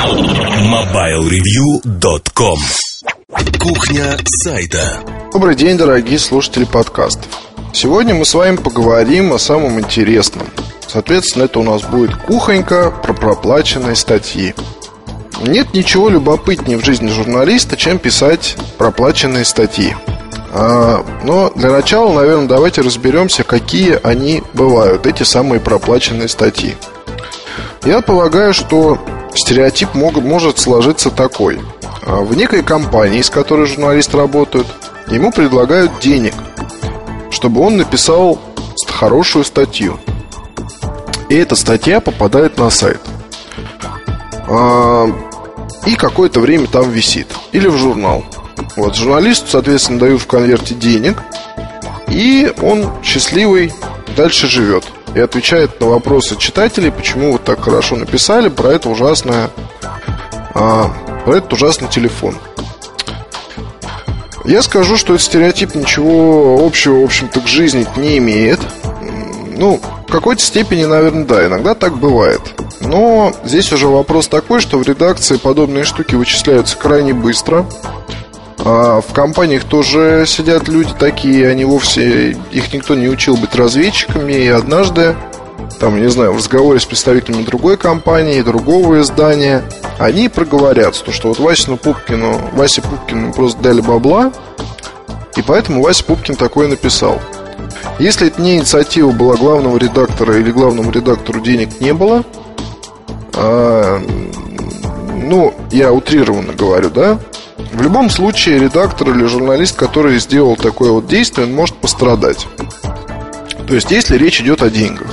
MobileReview.com Кухня сайта Добрый день, дорогие слушатели подкастов. Сегодня мы с вами поговорим о самом интересном. Соответственно, это у нас будет кухонька про проплаченные статьи. Нет ничего любопытнее в жизни журналиста, чем писать проплаченные статьи. А, но для начала, наверное, давайте разберемся, какие они бывают, эти самые проплаченные статьи. Я полагаю, что стереотип мог, может сложиться такой. А, в некой компании, с которой журналист работает, ему предлагают денег, чтобы он написал хорошую статью. И эта статья попадает на сайт. А, и какое-то время там висит. Или в журнал. Вот, журналисту, соответственно, дают в конверте денег, и он счастливый дальше живет. И отвечает на вопросы читателей, почему вы так хорошо написали про это ужасное, а, про этот ужасный телефон. Я скажу, что этот стереотип ничего общего, в общем-то, к жизни не имеет. Ну, в какой-то степени, наверное, да, иногда так бывает. Но здесь уже вопрос такой, что в редакции подобные штуки вычисляются крайне быстро. А в компаниях тоже сидят люди такие, они вовсе, их никто не учил быть разведчиками, и однажды, там, не знаю, в разговоре с представителями другой компании, другого издания, они проговорятся, то, что вот Васину Пупкину, Васе Пупкину просто дали бабла, и поэтому Вася Пупкин такое написал. Если это не инициатива была главного редактора или главному редактору денег не было, а, ну, я утрированно говорю, да, в любом случае, редактор или журналист, который сделал такое вот действие, он может пострадать. То есть, если речь идет о деньгах.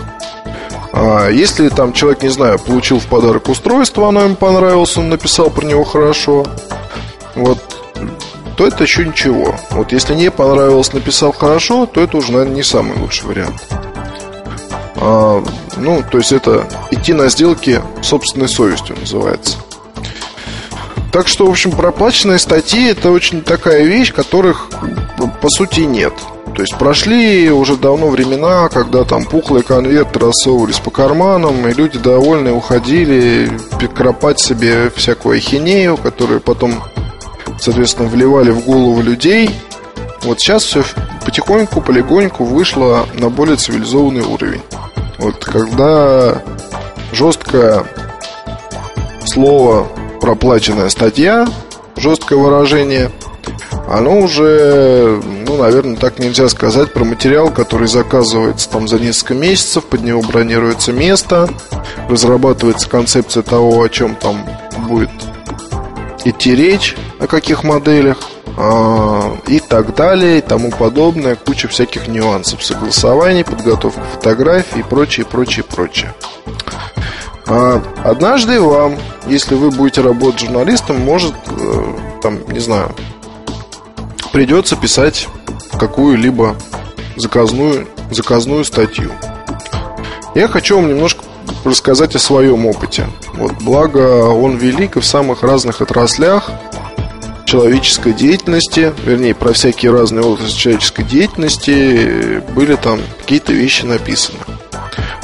А если там человек, не знаю, получил в подарок устройство, оно ему понравилось, он написал про него хорошо, вот, то это еще ничего. Вот если не понравилось, написал хорошо, то это уже, наверное, не самый лучший вариант. А, ну, то есть это идти на сделки собственной совестью называется. Так что, в общем, проплаченные статьи это очень такая вещь, которых по сути нет. То есть прошли уже давно времена, когда там пухлые конверты рассовывались по карманам, и люди довольные уходили кропать себе всякую ахинею, которую потом, соответственно, вливали в голову людей. Вот сейчас все потихоньку, полегоньку вышло на более цивилизованный уровень. Вот когда жесткое слово проплаченная статья, жесткое выражение, оно уже, ну, наверное, так нельзя сказать про материал, который заказывается там за несколько месяцев, под него бронируется место, разрабатывается концепция того, о чем там будет идти речь, о каких моделях а, и так далее, и тому подобное, куча всяких нюансов, согласований, подготовка фотографий и прочее, прочее, прочее. А однажды вам, если вы будете работать журналистом, может, э, там, не знаю, придется писать какую-либо заказную, заказную статью. Я хочу вам немножко рассказать о своем опыте. Вот, благо, он велик и в самых разных отраслях человеческой деятельности, вернее, про всякие разные отрасли человеческой деятельности были там какие-то вещи написаны.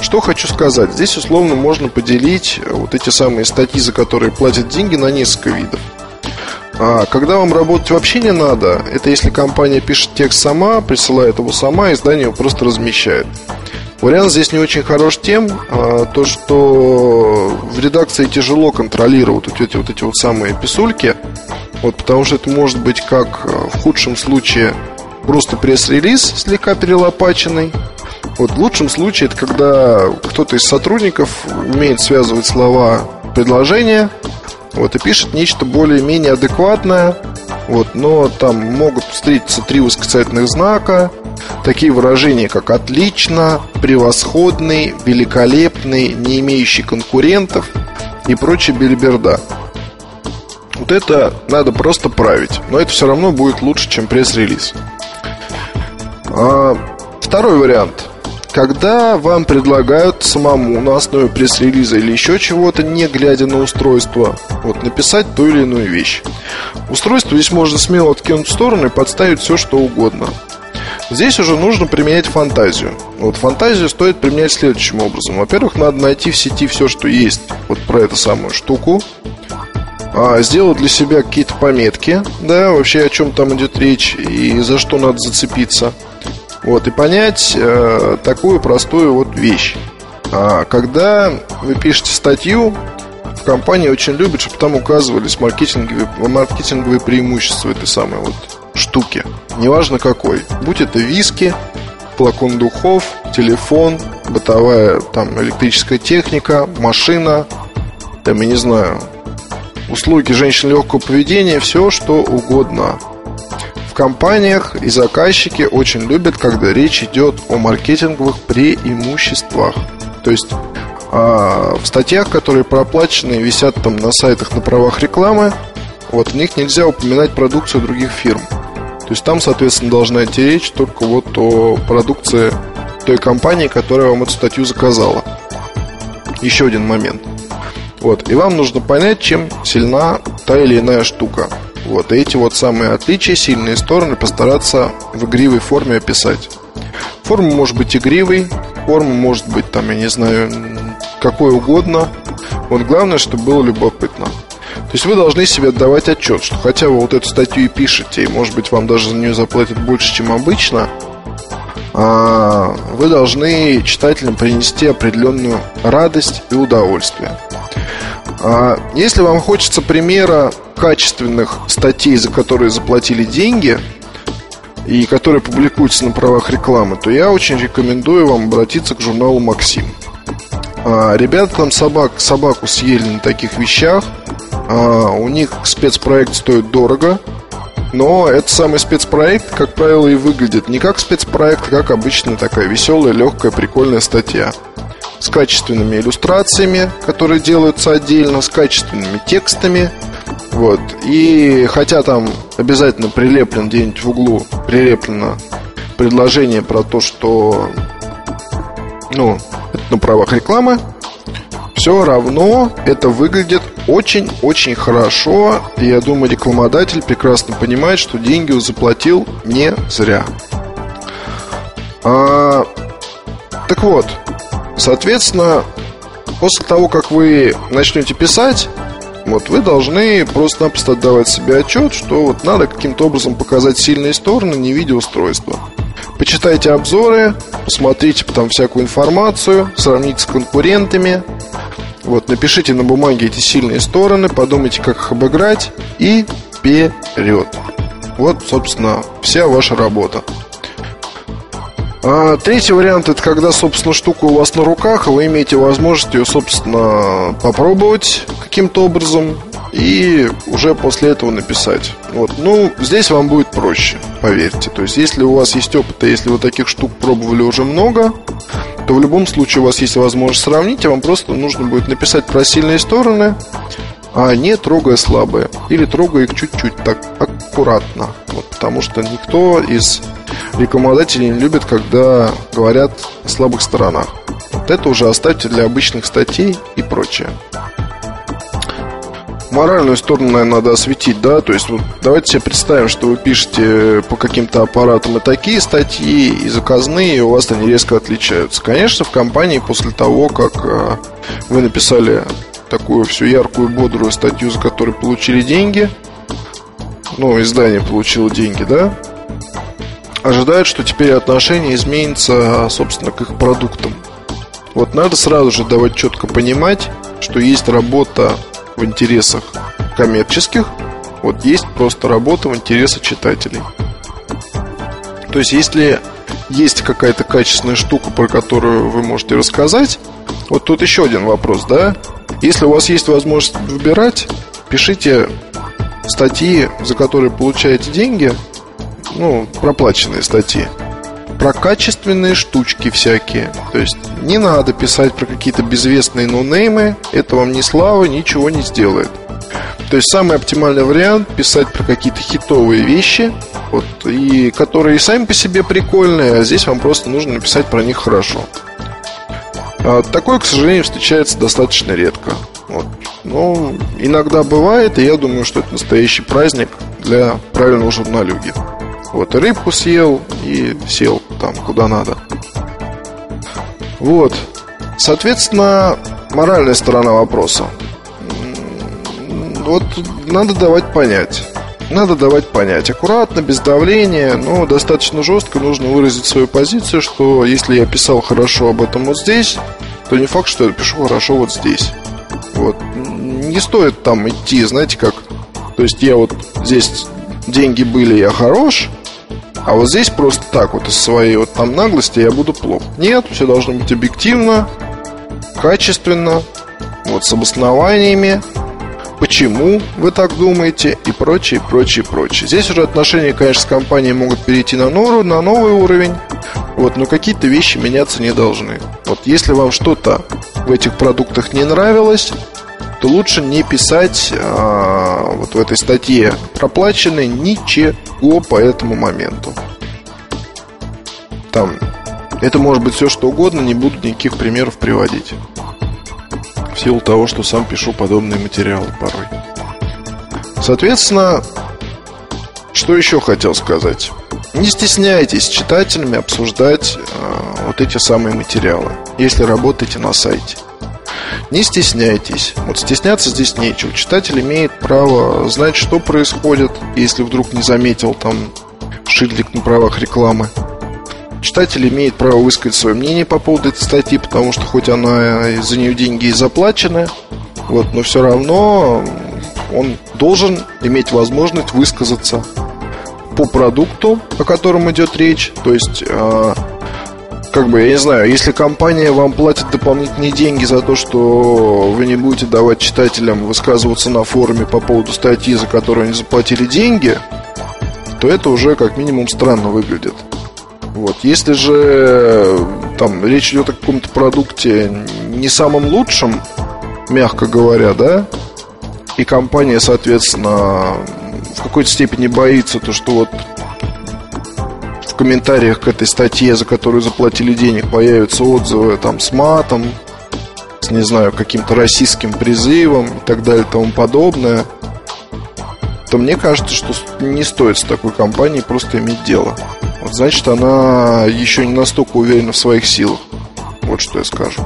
Что хочу сказать. Здесь условно можно поделить вот эти самые статьи, за которые платят деньги, на несколько видов. А когда вам работать вообще не надо, это если компания пишет текст сама, присылает его сама, издание его просто размещает. Вариант здесь не очень хорош тем, а, то что в редакции тяжело контролировать вот эти вот эти вот самые писульки, вот, потому что это может быть как а, в худшем случае просто пресс-релиз слегка перелопаченный, вот в лучшем случае это когда кто-то из сотрудников умеет связывать слова предложения, вот, и пишет нечто более-менее адекватное, вот, но там могут встретиться три восклицательных знака, такие выражения, как «отлично», «превосходный», «великолепный», «не имеющий конкурентов» и прочая бельберда. Вот это надо просто править, но это все равно будет лучше, чем пресс-релиз. А, второй вариант – когда вам предлагают самому на основе пресс-релиза или еще чего-то, не глядя на устройство, вот, написать ту или иную вещь. Устройство здесь можно смело откинуть в сторону и подставить все, что угодно. Здесь уже нужно применять фантазию. Вот фантазию стоит применять следующим образом. Во-первых, надо найти в сети все, что есть вот про эту самую штуку. а, сделать для себя какие-то пометки, да, вообще о чем там идет речь и за что надо зацепиться. Вот, и понять э, такую простую вот вещь. А, когда вы пишете статью, компании очень любят, чтобы там указывались маркетинговые, маркетинговые преимущества этой самой вот штуки. Неважно какой. Будь это виски, флакон духов, телефон, бытовая там электрическая техника, машина, там, я не знаю, услуги женщин легкого поведения, все что угодно. В компаниях и заказчики очень любят, когда речь идет о маркетинговых преимуществах. То есть а в статьях, которые проплачены и висят там на сайтах на правах рекламы, вот в них нельзя упоминать продукцию других фирм. То есть там, соответственно, должна идти речь только вот о продукции той компании, которая вам эту статью заказала. Еще один момент. Вот, и вам нужно понять, чем сильна та или иная штука. Вот, эти вот самые отличия, сильные стороны постараться в игривой форме описать. Форма может быть игривой, форма может быть там, я не знаю, какой угодно. Вот главное, чтобы было любопытно. То есть вы должны себе отдавать отчет, что хотя вы вот эту статью и пишете, и может быть вам даже за нее заплатят больше, чем обычно, а, вы должны читателям принести определенную радость и удовольствие. А, если вам хочется примера качественных статей, за которые заплатили деньги, и которые публикуются на правах рекламы, то я очень рекомендую вам обратиться к журналу «Максим». А, ребята там собак, собаку съели на таких вещах. А, у них спецпроект стоит дорого. Но этот самый спецпроект, как правило, и выглядит не как спецпроект, а как обычная такая веселая, легкая, прикольная статья. С качественными иллюстрациями, которые делаются отдельно, с качественными текстами. Вот. И хотя там обязательно прилеплен где-нибудь в углу, прилеплено предложение про то, что ну, это на правах рекламы, все равно это выглядит очень-очень хорошо. И я думаю, рекламодатель прекрасно понимает, что деньги заплатил не зря. А, так вот, соответственно, после того, как вы начнете писать, вот вы должны просто-напросто отдавать себе отчет, что вот надо каким-то образом показать сильные стороны не видя устройства. Почитайте обзоры, посмотрите там всякую информацию, сравните с конкурентами. Вот, напишите на бумаге эти сильные стороны, подумайте, как их обыграть и вперед. Вот, собственно, вся ваша работа. А, третий вариант это когда, собственно, штука у вас на руках, и вы имеете возможность ее, собственно, попробовать каким-то образом и уже после этого написать. Вот. Ну, здесь вам будет проще, поверьте. То есть, если у вас есть опыт, и если вы таких штук пробовали уже много, то в любом случае у вас есть возможность сравнить, и вам просто нужно будет написать про сильные стороны, а не трогая слабые. Или трогая их чуть-чуть, так аккуратно. Вот, потому что никто из рекламодателей не любит, когда говорят о слабых сторонах. Вот это уже оставьте для обычных статей и прочее моральную сторону, наверное, надо осветить, да, то есть вот давайте себе представим, что вы пишете по каким-то аппаратам и такие статьи, и заказные, и у вас они резко отличаются. Конечно, в компании после того, как э, вы написали такую всю яркую, бодрую статью, за которую получили деньги, ну, издание получило деньги, да, ожидают, что теперь отношение изменится, собственно, к их продуктам. Вот надо сразу же давать четко понимать, что есть работа в интересах коммерческих, вот есть просто работа в интересах читателей. То есть, если есть какая-то качественная штука, про которую вы можете рассказать, вот тут еще один вопрос, да? Если у вас есть возможность выбирать, пишите статьи, за которые получаете деньги, ну, проплаченные статьи про качественные штучки всякие. То есть не надо писать про какие-то безвестные нонеймы, это вам ни слава, ничего не сделает. То есть самый оптимальный вариант писать про какие-то хитовые вещи, вот, и которые сами по себе прикольные, а здесь вам просто нужно написать про них хорошо. А такое, к сожалению, встречается достаточно редко. Вот. Но иногда бывает, и я думаю, что это настоящий праздник для правильного журналюги. Вот, и рыбку съел и сел там, куда надо. Вот. Соответственно, моральная сторона вопроса. вот надо давать понять. Надо давать понять. Аккуратно, без давления, но достаточно жестко нужно выразить свою позицию, что если я писал хорошо об этом вот здесь, то не факт, что я пишу хорошо вот здесь. Вот. Не стоит там идти, знаете как, то есть я вот здесь деньги были, я хорош, а вот здесь просто так вот из своей вот там наглости я буду плох. Нет, все должно быть объективно, качественно, вот с обоснованиями, почему вы так думаете и прочее, прочее, прочее. Здесь уже отношения, конечно, с компанией могут перейти на, новый, на новый уровень, вот, но какие-то вещи меняться не должны. Вот если вам что-то в этих продуктах не нравилось, то лучше не писать а, вот в этой статье проплаченной ничего по этому моменту. Там это может быть все что угодно, не буду никаких примеров приводить. В силу того, что сам пишу подобные материалы порой. Соответственно, что еще хотел сказать? Не стесняйтесь читателями обсуждать э, вот эти самые материалы, если работаете на сайте. Не стесняйтесь. Вот стесняться здесь нечего. Читатель имеет право знать, что происходит, если вдруг не заметил там шильдик на правах рекламы. Читатель имеет право высказать свое мнение по поводу этой статьи, потому что хоть она за нее деньги и заплачены, вот, но все равно он должен иметь возможность высказаться по продукту, о котором идет речь. То есть а, как бы, я не знаю, если компания вам платит дополнительные деньги за то, что вы не будете давать читателям высказываться на форуме по поводу статьи, за которую они заплатили деньги, то это уже как минимум странно выглядит. Вот. Если же там речь идет о каком-то продукте не самом лучшем, мягко говоря, да, и компания, соответственно, в какой-то степени боится то, что вот в комментариях к этой статье, за которую заплатили денег, появятся отзывы там с матом, с, не знаю, каким-то российским призывом и так далее и тому подобное, то мне кажется, что не стоит с такой компанией просто иметь дело. Вот значит, она еще не настолько уверена в своих силах. Вот что я скажу.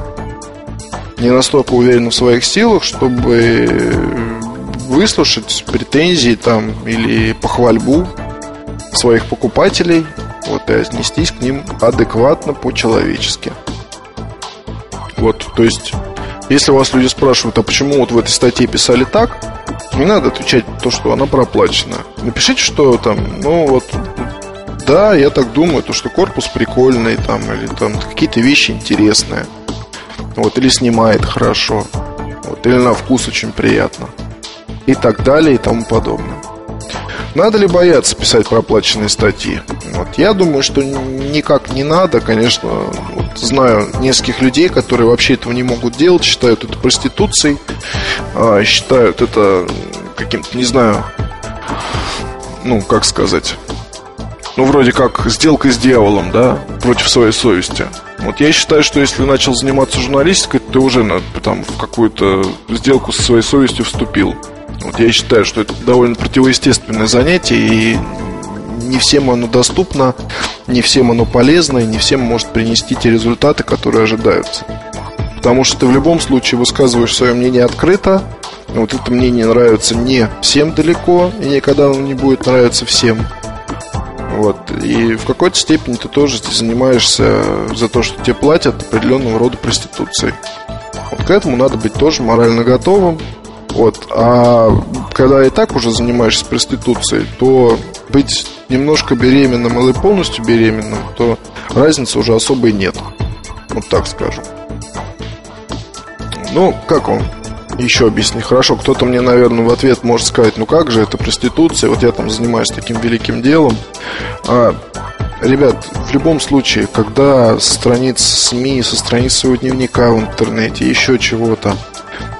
Не настолько уверена в своих силах, чтобы выслушать претензии там или похвальбу своих покупателей вот, и отнестись к ним адекватно, по-человечески. Вот, то есть, если вас люди спрашивают, а почему вот в этой статье писали так, не надо отвечать то, что она проплачена. Напишите, что там, ну вот, да, я так думаю, то, что корпус прикольный, там, или там какие-то вещи интересные. Вот, или снимает хорошо. Вот, или на вкус очень приятно. И так далее, и тому подобное. Надо ли бояться писать проплаченные статьи? Вот. Я думаю, что никак не надо. Конечно, вот, знаю нескольких людей, которые вообще этого не могут делать, считают это проституцией, а, считают это каким-то, не знаю, ну, как сказать, ну, вроде как сделка с дьяволом, да, против своей совести. Вот я считаю, что если начал заниматься журналистикой, ты уже там в какую-то сделку со своей совестью вступил. Вот я считаю, что это довольно противоестественное занятие, и не всем оно доступно, не всем оно полезно, и не всем может принести те результаты, которые ожидаются. Потому что ты в любом случае высказываешь свое мнение открыто, вот это мнение нравится не всем далеко, и никогда оно не будет нравиться всем. Вот. И в какой-то степени ты тоже занимаешься за то, что тебе платят определенного рода проституцией. Вот к этому надо быть тоже морально готовым, вот. А когда и так уже занимаешься проституцией, то быть немножко беременным или полностью беременным, то разницы уже особой нет. Вот так скажем. Ну, как вам еще объясни? Хорошо, кто-то мне, наверное, в ответ может сказать, ну как же, это проституция, вот я там занимаюсь таким великим делом. А, ребят, в любом случае, когда со страниц СМИ, со страниц своего дневника в интернете, еще чего-то,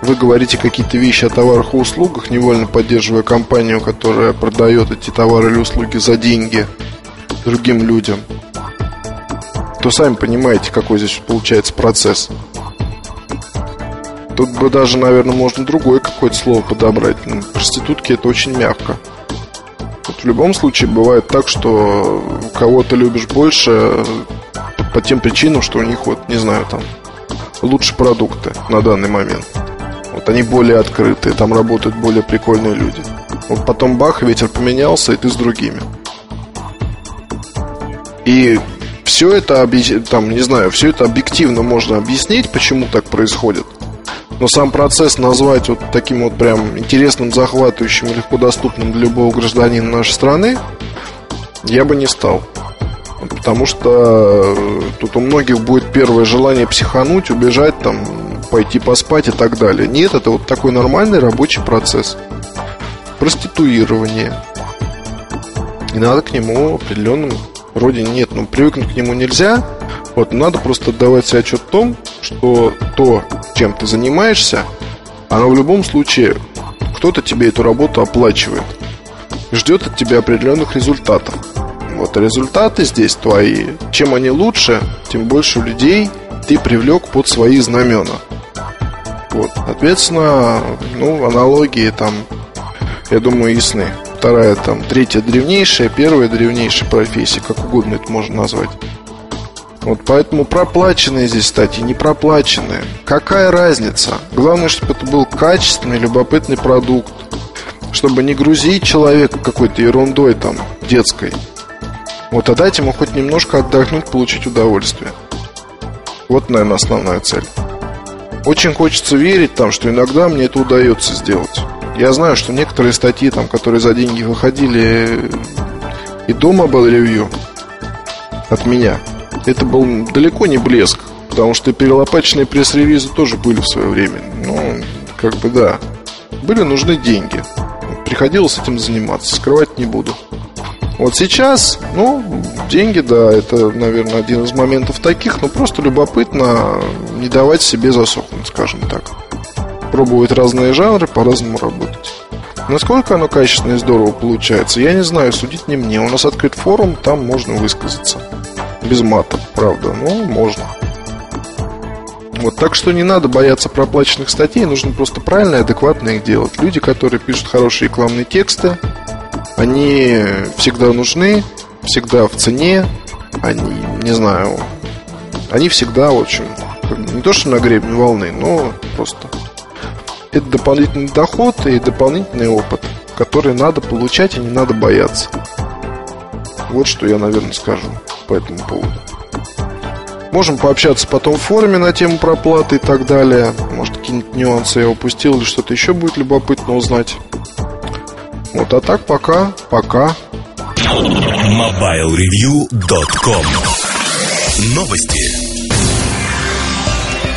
вы говорите какие-то вещи о товарах и услугах, невольно поддерживая компанию, которая продает эти товары или услуги за деньги другим людям, то сами понимаете, какой здесь получается процесс. Тут бы даже, наверное, можно другое какое-то слово подобрать. Ну, проститутки это очень мягко. Вот в любом случае бывает так, что кого-то любишь больше по тем причинам, что у них вот, не знаю, там лучше продукты на данный момент. Вот они более открытые, там работают более прикольные люди. Вот потом бах, ветер поменялся, и ты с другими. И все это, там, не знаю, все это объективно можно объяснить, почему так происходит. Но сам процесс назвать вот таким вот прям интересным, захватывающим, легко доступным для любого гражданина нашей страны, я бы не стал. Потому что э, тут у многих будет первое желание психануть, убежать, там, пойти поспать и так далее. Нет, это вот такой нормальный рабочий процесс. Проституирование. И надо к нему определенным вроде нет, но привыкнуть к нему нельзя. Вот надо просто отдавать себе отчет в том, что то, чем ты занимаешься, оно в любом случае кто-то тебе эту работу оплачивает. Ждет от тебя определенных результатов. Вот результаты здесь твои. Чем они лучше, тем больше людей ты привлек под свои знамена. Вот, соответственно, ну, аналогии там, я думаю, ясны вторая там, третья древнейшая, первая древнейшая профессия, как угодно это можно назвать. Вот поэтому проплаченные здесь статьи, не проплаченные. Какая разница? Главное, чтобы это был качественный, любопытный продукт. Чтобы не грузить человека какой-то ерундой там, детской. Вот, а дать ему хоть немножко отдохнуть, получить удовольствие. Вот, наверное, основная цель. Очень хочется верить там, что иногда мне это удается сделать. Я знаю, что некоторые статьи, там, которые за деньги выходили и дома был ревью от меня, это был далеко не блеск, потому что перелопаченные пресс-ревизы тоже были в свое время. Ну, как бы да. Были нужны деньги. Приходилось этим заниматься, скрывать не буду. Вот сейчас, ну, деньги, да, это, наверное, один из моментов таких, но просто любопытно не давать себе засохнуть, скажем так пробовать разные жанры, по-разному работать. Насколько оно качественно и здорово получается, я не знаю, судить не мне. У нас открыт форум, там можно высказаться. Без мата, правда, но можно. Вот, так что не надо бояться проплаченных статей, нужно просто правильно и адекватно их делать. Люди, которые пишут хорошие рекламные тексты, они всегда нужны, всегда в цене, они, не знаю, они всегда очень, не то что на гребне волны, но просто это дополнительный доход и дополнительный опыт, который надо получать и не надо бояться. Вот что я, наверное, скажу по этому поводу. Можем пообщаться потом в форуме на тему проплаты и так далее. Может, какие-нибудь нюансы я упустил или что-то еще будет любопытно узнать. Вот, а так пока, пока. MobileReview.com Новости.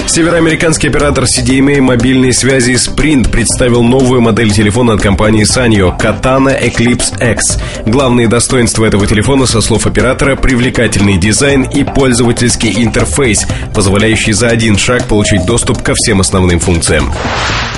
Североамериканский оператор CDMA мобильной связи Sprint представил новую модель телефона от компании Sanyo Katana Eclipse X. Главные достоинства этого телефона, со слов оператора, привлекательный дизайн и пользовательский интерфейс, позволяющий за один шаг получить доступ ко всем основным функциям.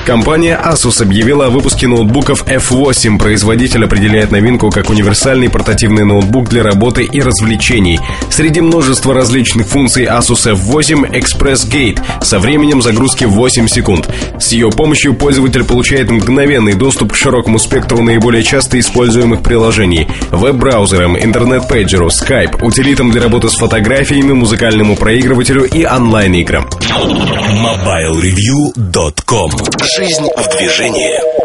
Компания Asus объявила о выпуске ноутбуков F8. Производитель определяет новинку как универсальный портативный ноутбук для работы и развлечений. Среди множества различных функций Asus F8 Express Gate со временем загрузки 8 секунд. С ее помощью пользователь получает мгновенный доступ к широкому спектру наиболее часто используемых приложений – веб-браузерам, интернет-пейджеру, Skype, утилитам для работы с фотографиями, музыкальному проигрывателю и онлайн-играм. MobileReview.com Жизнь в движении.